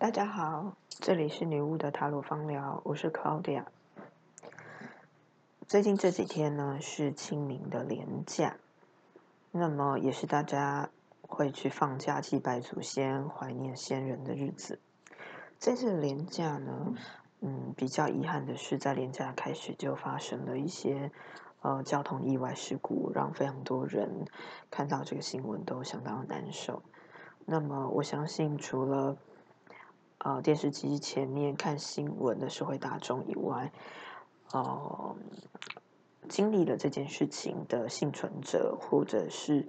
大家好，这里是女巫的塔罗芳疗，我是 Claudia。最近这几天呢是清明的连假，那么也是大家会去放假祭拜祖先、怀念先人的日子。这次连假呢，嗯，比较遗憾的是，在连假开始就发生了一些呃交通意外事故，让非常多人看到这个新闻都相当难受。那么我相信，除了呃电视机前面看新闻的社会大众以外，哦，经历了这件事情的幸存者，或者是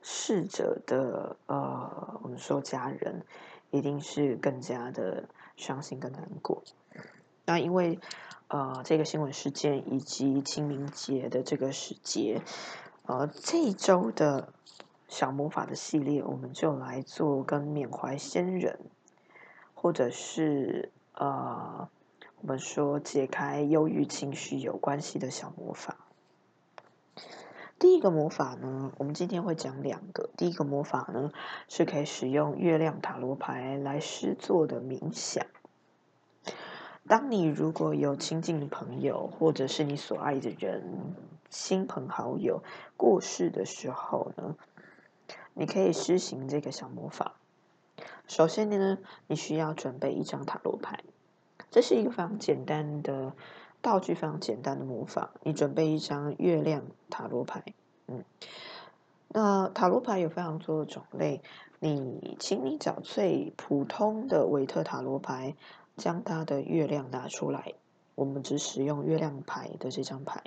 逝者的呃，我们说家人，一定是更加的伤心跟难过。那因为呃这个新闻事件以及清明节的这个时节，呃这一周的小魔法的系列，我们就来做跟缅怀先人，或者是呃。我们说解开忧郁情绪有关系的小魔法。第一个魔法呢，我们今天会讲两个。第一个魔法呢，是可以使用月亮塔罗牌来施作的冥想。当你如果有亲近的朋友，或者是你所爱的人、亲朋好友过世的时候呢，你可以施行这个小魔法。首先呢，你需要准备一张塔罗牌。这是一个非常简单的道具，非常简单的魔法。你准备一张月亮塔罗牌，嗯，那塔罗牌有非常多的种类。你，请你找最普通的维特塔罗牌，将它的月亮拿出来。我们只使用月亮牌的这张牌。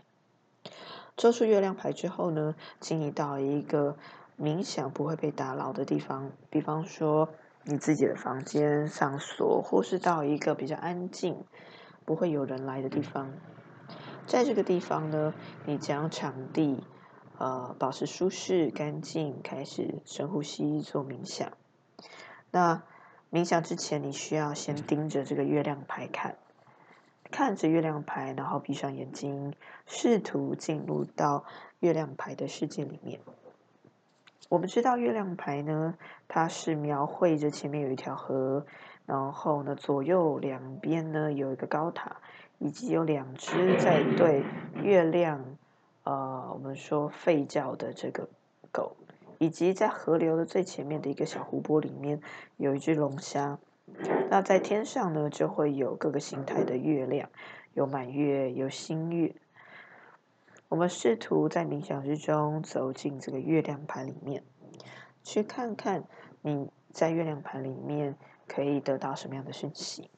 抽出月亮牌之后呢，请你到一个冥想不会被打扰的地方，比方说。你自己的房间上锁，或是到一个比较安静、不会有人来的地方。在这个地方呢，你将场地呃保持舒适、干净，开始深呼吸做冥想。那冥想之前，你需要先盯着这个月亮牌看，看着月亮牌，然后闭上眼睛，试图进入到月亮牌的世界里面。我们知道月亮牌呢，它是描绘着前面有一条河，然后呢左右两边呢有一个高塔，以及有两只在对月亮，呃，我们说吠叫的这个狗，以及在河流的最前面的一个小湖泊里面有一只龙虾。那在天上呢就会有各个形态的月亮，有满月，有新月。我们试图在冥想之中走进这个月亮盘里面，去看看你在月亮盘里面可以得到什么样的讯息。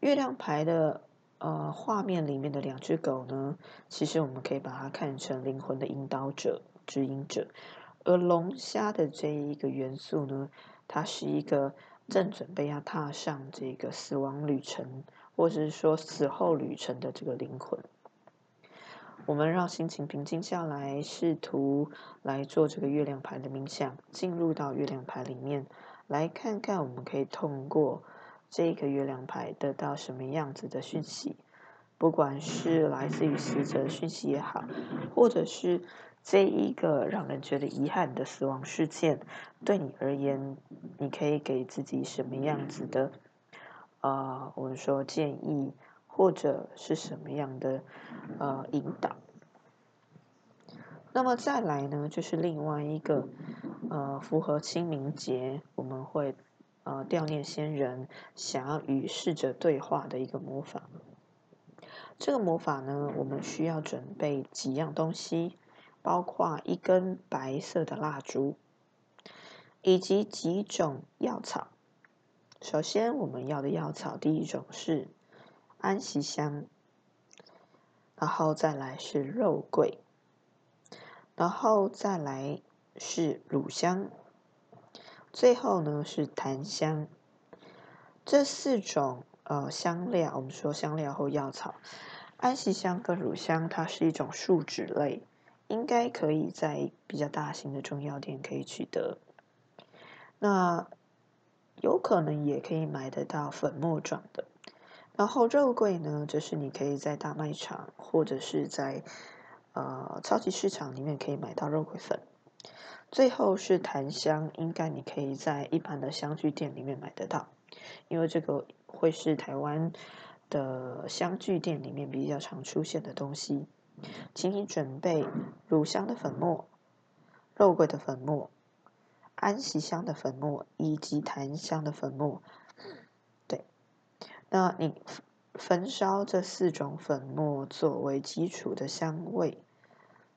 月亮牌的呃画面里面的两只狗呢，其实我们可以把它看成灵魂的引导者、指引者，而龙虾的这一个元素呢，它是一个正准备要踏上这个死亡旅程，或者是说死后旅程的这个灵魂。我们让心情平静下来，试图来做这个月亮牌的冥想，进入到月亮牌里面，来看看我们可以通过这个月亮牌得到什么样子的讯息。不管是来自于死者的讯息也好，或者是这一个让人觉得遗憾的死亡事件，对你而言，你可以给自己什么样子的啊？我们说建议。或者是什么样的呃引导？那么再来呢，就是另外一个呃符合清明节，我们会呃悼念先人，想要与逝者对话的一个魔法。这个魔法呢，我们需要准备几样东西，包括一根白色的蜡烛，以及几种药草。首先，我们要的药草第一种是。安息香，然后再来是肉桂，然后再来是乳香，最后呢是檀香。这四种呃香料，我们说香料或药草，安息香跟乳香，它是一种树脂类，应该可以在比较大型的中药店可以取得。那有可能也可以买得到粉末状的。然后肉桂呢，就是你可以在大卖场或者是在呃超级市场里面可以买到肉桂粉。最后是檀香，应该你可以在一般的香具店里面买得到，因为这个会是台湾的香具店里面比较常出现的东西。请你准备乳香的粉末、肉桂的粉末、安息香的粉末以及檀香的粉末。那你焚烧这四种粉末作为基础的香味。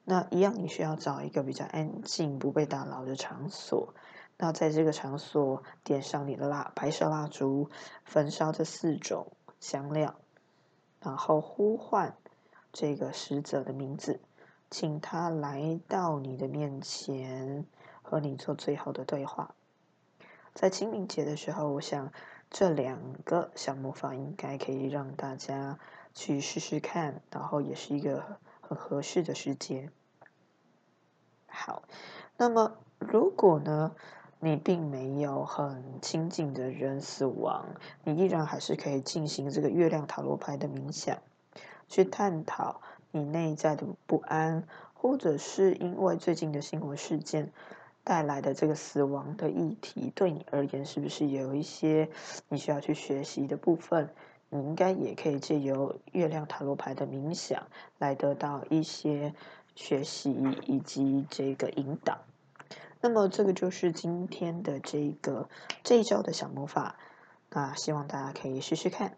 那一样，你需要找一个比较安静、不被打扰的场所。那在这个场所点上你的蜡，白色蜡烛，焚烧这四种香料，然后呼唤。这个使者的名字，请他来到你的面前，和你做最后的对话。在清明节的时候，我想这两个小魔法应该可以让大家去试试看，然后也是一个很合适的时间。好，那么如果呢，你并没有很亲近的人死亡，你依然还是可以进行这个月亮塔罗牌的冥想。去探讨你内在的不安，或者是因为最近的新闻事件带来的这个死亡的议题，对你而言是不是有一些你需要去学习的部分？你应该也可以借由月亮塔罗牌的冥想来得到一些学习以及这个引导。那么，这个就是今天的这个这一周的小魔法，那希望大家可以试试看。